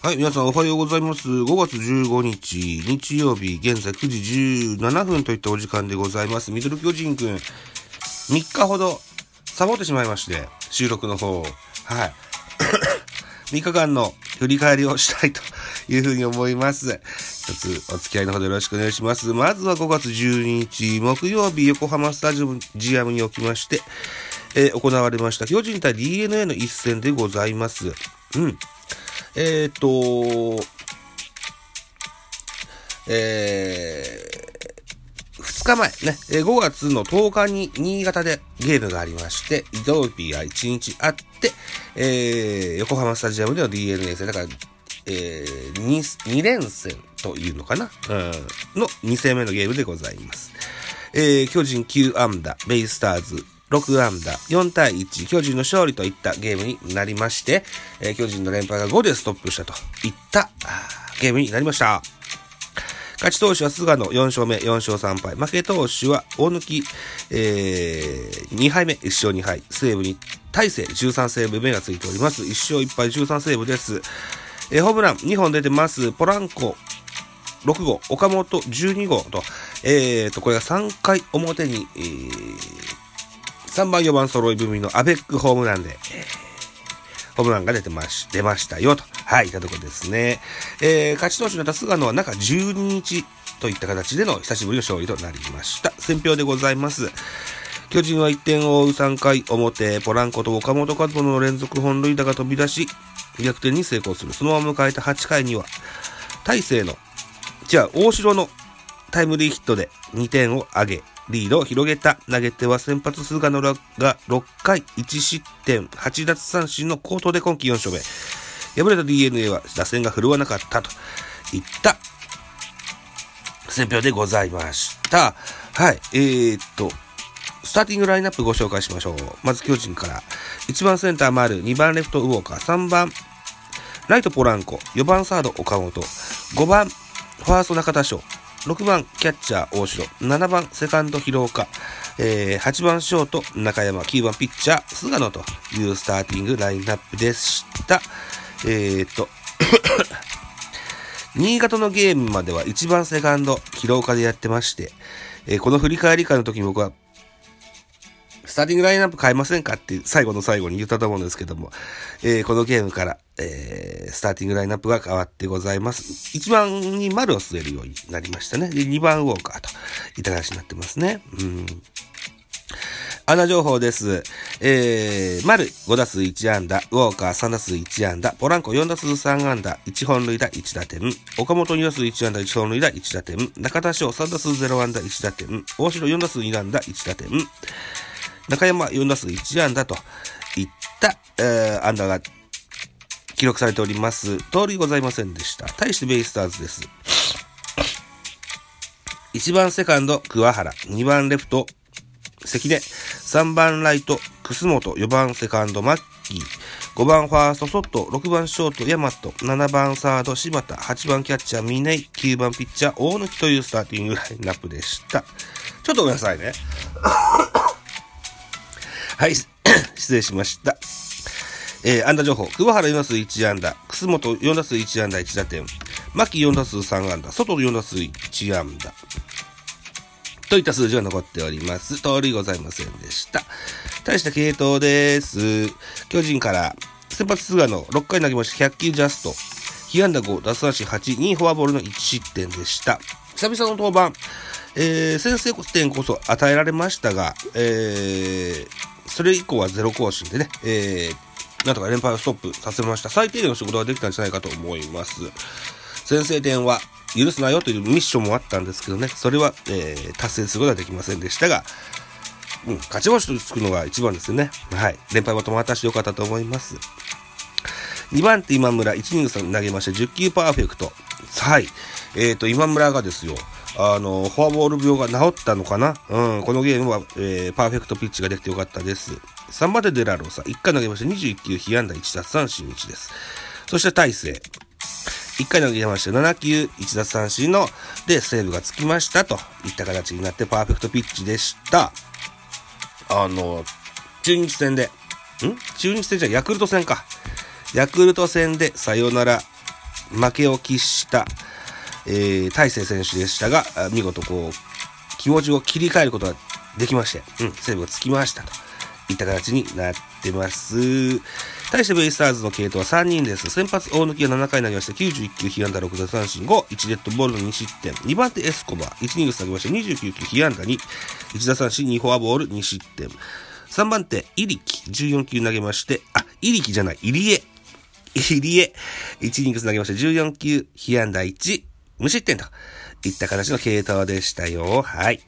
はい、皆さんおはようございます。5月15日、日曜日、現在9時17分といったお時間でございます。ミドル巨人くん、3日ほどサボってしまいまして、収録の方を。はい。3日間の振り返りをしたいというふうに思います。一つお付き合いのほどよろしくお願いします。まずは5月12日、木曜日、横浜スタジアムにおきまして、えー行われました巨人対 DNA の一戦でございます。うん。えーっと、えー、2日前ね、えー5月の10日に新潟でゲームがありまして、土曜日が1日あって、えー、横浜スタジアムでの DNA 戦、だから、えー、2, 2連戦というのかな、うん、の2戦目のゲームでございます。えー、巨人9安打、ベイスターズ6安打、4対1、巨人の勝利といったゲームになりまして、えー巨人の連敗が5でストップしたといったゲームになりました。勝ち投手は菅野4勝目、4勝3敗。負け投手は大貫、えー、2敗目、1勝2敗。西武に大勢13セーブ目がついております。1勝1敗13セーブです。えーホームラン2本出てます。ポランコ6号、岡本12号と、えーと、これが3回表に、えー3番4番揃い踏みのアベックホームランで、ホームランが出てまし、出ましたよと。はい、いたとこですね。えー、勝ち投手になった菅野は中12日といった形での久しぶりの勝利となりました。選票でございます。巨人は1点を追う3回表、ポランコと岡本和真の連続本塁打が飛び出し、逆転に成功する。そのまま迎えた8回には、大勢の、じゃあ、大城のタイムリーヒットで2点を挙げ、リードを広げた。投げては先発菅野が6回1失点8奪三振の好投で今季4勝目。敗れた DNA は打線が振るわなかったといった選評でございました。はい。えー、っと、スターティングラインナップご紹介しましょう。まず巨人から。1番センター丸、2番レフトウォーカー、3番ライトポランコ、4番サード岡本、5番ファースト中田翔、6番キャッチャー大城、7番セカンド広岡、えー、8番ショート。中山、9番ピッチャー菅野というスターティングラインナップでした。えー、っと、新潟のゲームまでは1番セカンド広岡でやってまして、えーこの振り返り会の時に僕はスターティングラインナップ変えませんかって最後の最後に言ったと思うんですけども、えーこのゲームから、えースターティングラインナップが変わってございます。1番に丸を据えるようになりましたね。で、2番ウォーカーといた形になってますね。うん。穴情報です。えー、丸5打数1安打、ウォーカー3打数1安打、ポランコ4打数3安打、1本塁打1打点、岡本2打数1安打、1本塁打1打点、中田翔3打数0安打1打点、大城4打数2安打1打点、中山4打数1安打といった、えー、安打が記録されております。通りございませんでした。対してベイスターズです。1番セカンド、桑原。2番レフト、関根。3番ライト、楠本。4番セカンド、マッキー。5番ファースト、ソット。6番ショート、ヤマト。7番サード、柴田。8番キャッチャー、ミネイ。9番ピッチャー、大貫というスターティングラインナップでした。ちょっとごめんなさいね。はい、失礼しました。えー、安打情報。桑原4打数1安打。楠本4打数1安打1打点。牧4打数3安打。外4打数1安打。といった数字が残っております。通りございませんでした。対して系統です。巨人から、先発菅野、6回投げました100球ジャスト。被安打5、奪三振8、2フォアボールの1失点でした。久々の登板、えー、先制点こそ与えられましたが、えー、それ以降はゼロ更新でね、えー、なんとか連敗をストップさせました。最低限の仕事ができたんじゃないかと思います。先制点は許すなよというミッションもあったんですけどね、それは、えー、達成することはできませんでしたが、うん、勝ち星とつくのが一番ですよね。はい。連敗も止まったしよかったと思います。2番手今村、1イニングさん投げまして10球パーフェクト。はい。えっ、ー、と、今村がですよ、あの、フォアボール病が治ったのかな？うん、このゲームは、えー、パーフェクトピッチができてよかったです。3番手デラローサ、1回投げまして21球、被安打1奪三振1です。そして大勢。1回投げまして7球、1奪三振の、で、セーブがつきましたといった形になってパーフェクトピッチでした。あの、中日戦で、ん？中日戦じゃヤクルト戦か。ヤクルト戦でサヨナラ負けを喫した、えー、大勢選手でしたが、見事こう、気持ちを切り替えることができまして、うん、セーブがつきましたといった形になってます。対してベイスターズの系統は3人です。先発大抜が7回投げまして91球、被安打6奪三振5、1デッドボールの2失点。2番手エスコバ、1ニングス投げまして29球、被安打2、1打三振2フォアボール2失点。3番手、イリキ、14球投げまして、あ、イリキじゃない、イリエ。入江、1イニングス投げました14球、被安打1、無失点といった形の系統でしたよ。はい。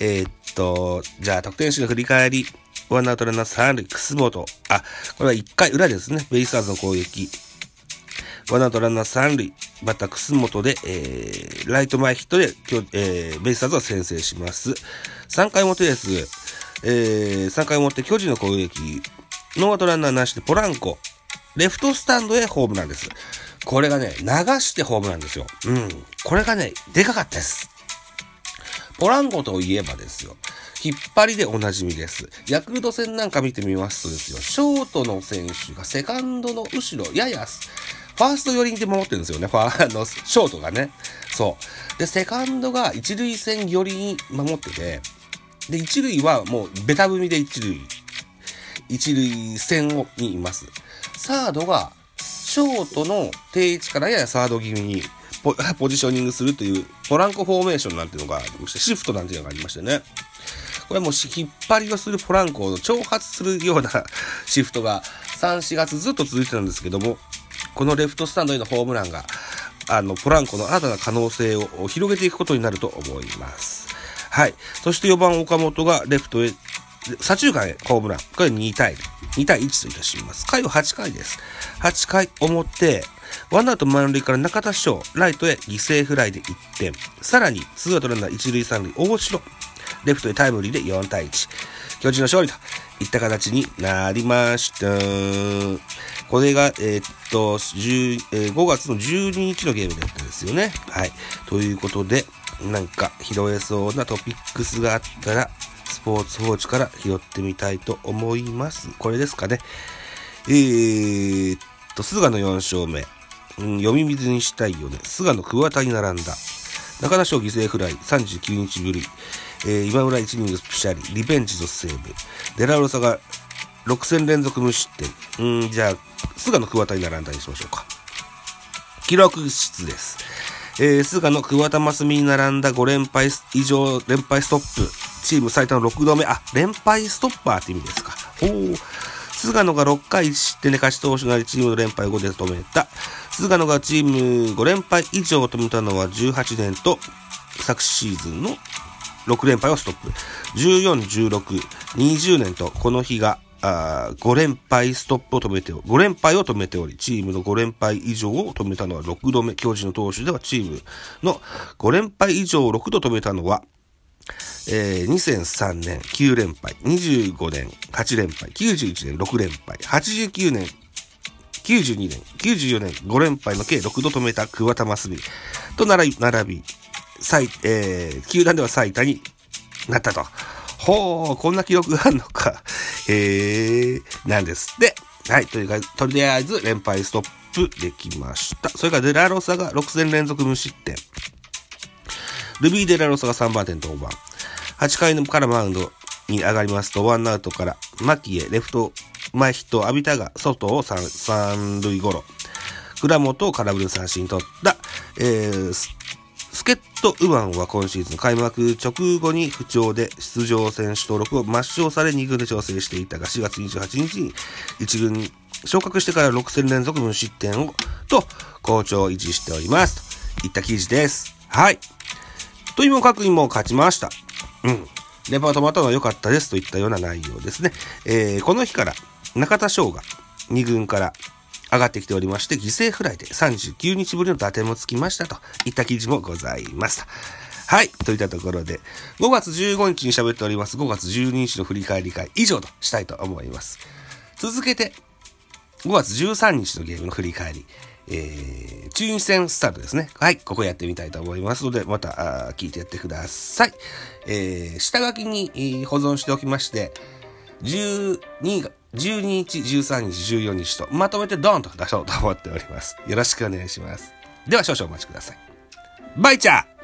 えー、っと、じゃあ得点手の振り返り。ワンアウトランナー3塁、楠本。あ、これは1回裏ですね。ベイスターズの攻撃。ワンアウトランナー3塁、バッター楠本で、えー、ライト前ヒットで、今日、えー、ベイスターズは先制します。3回表です。えー、3回表、巨人の攻撃。ノーアウトランナーなしでポランコ。レフトスタンドへホームランです。これがね、流してホームランですよ。うん。これがね、でかかったです。ポランコといえばですよ。引っ張りでおなじみです。ヤクルト戦なんか見てみますとですよ、ショートの選手がセカンドの後ろ、やや、ファースト寄りにで守ってるんですよね。ファーの、ショートがね。そう。で、セカンドが一塁線寄りに守ってて、で、一塁はもうベタ踏みで一塁、一塁線をにいます。サードが、ショートの定位置からややサード気味にポポジショニングするという、ポランコフォーメーションなんていうのがありまして、シフトなんていうのがありましてね。これはもう引っ張りをするポランコを挑発するようなシフトが3、4月ずっと続いてたんですけども、このレフトスタンドへのホームランが、あの、ポランコの新たな可能性を広げていくことになると思います。はい。そして4番岡本がレフトへ左中間へホームラン。これ2対2 2対1といたします。回は8回です。8回表、ワンアウト満塁から中田翔、ライトへ犠牲フライで1点。さらに、ツーアウトランナー1塁3塁、大城、レフトへタイムリーで4対1。巨人の勝利といった形になりました。これが、えー、っと、10えー、5月の12日のゲームだったんですよね。はい。ということで、なんか拾えそうなトピックスがあったら、スポーツ報知から拾ってみたいと思います。これですかね。えー、っと、菅野4勝目。うん、読み水にしたいよね。菅野桑田に並んだ。中田翔犠牲フライ39日ぶり。えー、今村1イニングスピシャリ。リベンジとセーブ。デラロサが6戦連続無失点。うん、じゃあ、菅野桑田に並んだにしましょうか。記録室です。えー、菅野桑田真澄に並んだ5連敗以上連敗ストップ。チーム最多の6度目。あ、連敗ストッパーって意味ですか。おー。菅野が6回失点で勝ち投手なりチームの連敗を5で止めた。菅野がチーム5連敗以上を止めたのは18年と昨シーズンの6連敗をストップ。14、16、20年とこの日があ5連敗ストップを止めて、5連敗を止めており、チームの5連敗以上を止めたのは6度目。巨人の投手ではチームの5連敗以上を6度止めたのはえー、2003年9連敗、25年8連敗、91年6連敗、89年、92年、94年5連敗の計6度止めた桑田真澄と並び、並び、最、えー、球団では最多になったと。ほう、こんな記録があるのか。へえ、なんですって。はい、というか、とりあえず連敗ストップできました。それからデラロサが6戦連続無失点。ルビー・デラロサが3番手に登板。8回のからマウンドに上がりますと、ワンアウトから、牧へレフト前ヒットを浴びたが、外を三塁ゴロ。倉本を空振り三振取った、えー、助っ人ウマンは今シーズン開幕直後に不調で出場選手登録を抹消され2軍で調整していたが4月28日に1軍昇格してから6戦連続無失点を、と、好調を維持しております。といった記事です。はい。というも確認も勝ちました。うん。レパートまたは良かったですといったような内容ですね。えー、この日から中田翔が2軍から上がってきておりまして、犠牲フライで39日ぶりの打点もつきましたといった記事もございます。はい。といったところで、5月15日に喋っております5月12日の振り返り会以上としたいと思います。続けて、5月13日のゲームの振り返り、えー、中日戦スタートですね。はい。ここやってみたいと思いますので、また、聞いてやってください。えー、下書きに、保存しておきまして、12が、12日、13日、14日と、まとめてドーンと出そうと思っております。よろしくお願いします。では少々お待ちください。バイチャー